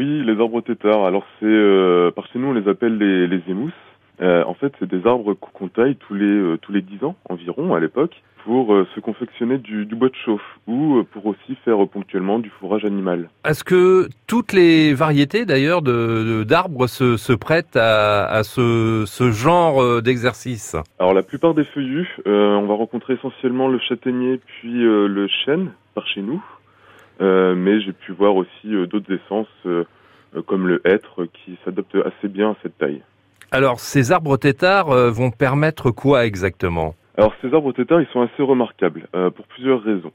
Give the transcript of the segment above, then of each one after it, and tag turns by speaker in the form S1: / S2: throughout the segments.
S1: Oui, les arbres têtards. Alors c'est euh, par chez nous on les appelle les, les émousses. Euh, en fait, c'est des arbres qu'on taille tous les euh, tous les dix ans environ à l'époque pour euh, se confectionner du, du bois de chauffe ou pour aussi faire ponctuellement du fourrage animal.
S2: Est-ce que toutes les variétés d'ailleurs de d'arbres se, se prêtent à, à ce, ce genre d'exercice?
S1: Alors la plupart des feuillus, on va rencontrer essentiellement le châtaignier puis le chêne par chez nous, mais j'ai pu voir aussi euh, d'autres essences euh, euh, comme le hêtre qui s'adaptent assez bien à cette taille.
S2: Alors ces arbres têtards euh, vont permettre quoi exactement?
S1: Alors ces arbres têtards, ils sont assez remarquables euh, pour plusieurs raisons.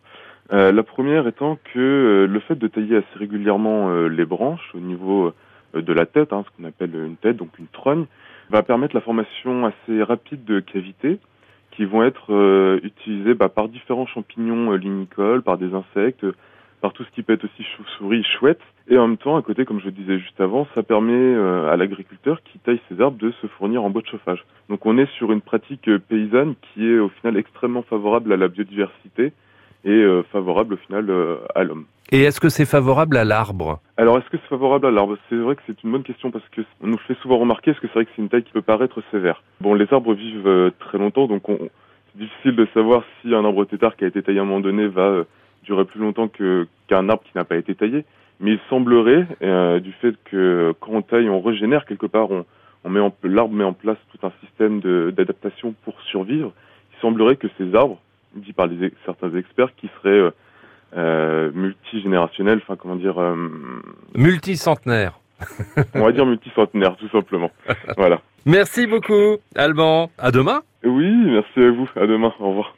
S1: Euh, la première étant que euh, le fait de tailler assez régulièrement euh, les branches au niveau euh, de la tête, hein, ce qu'on appelle une tête, donc une trogne, va permettre la formation assez rapide de cavités qui vont être euh, utilisées bah, par différents champignons euh, lignicoles, par des insectes, euh, par tout ce qui peut être aussi chauve-souris, chouette. Et en même temps, à côté, comme je le disais juste avant, ça permet euh, à l'agriculteur qui taille ses arbres de se fournir en bois de chauffage. Donc on est sur une pratique euh, paysanne qui est au final extrêmement favorable à la biodiversité et euh, favorable au final à l'homme.
S2: Et est-ce que c'est favorable à l'arbre?
S1: Alors est-ce que c'est favorable à l'arbre? C'est vrai que c'est une bonne question parce que on nous fait souvent remarquer parce que c'est vrai que c'est une taille qui peut paraître sévère? Bon, les arbres vivent très longtemps donc on, c'est difficile de savoir si un arbre tétard qui a été taillé à un moment donné va durer plus longtemps que qu'un arbre qui n'a pas été taillé. Mais il semblerait, euh, du fait que quand on taille, on régénère quelque part, on, on met l'arbre met en place tout un système d'adaptation pour survivre. Il semblerait que ces arbres, dit par les, certains experts, qui seraient euh, euh, multigénérationnels, enfin comment dire, euh,
S2: Multicentenaire.
S1: on va dire multicentenaires tout simplement. voilà.
S2: Merci beaucoup Alban. À demain
S1: Oui, merci à vous. À demain. Au revoir.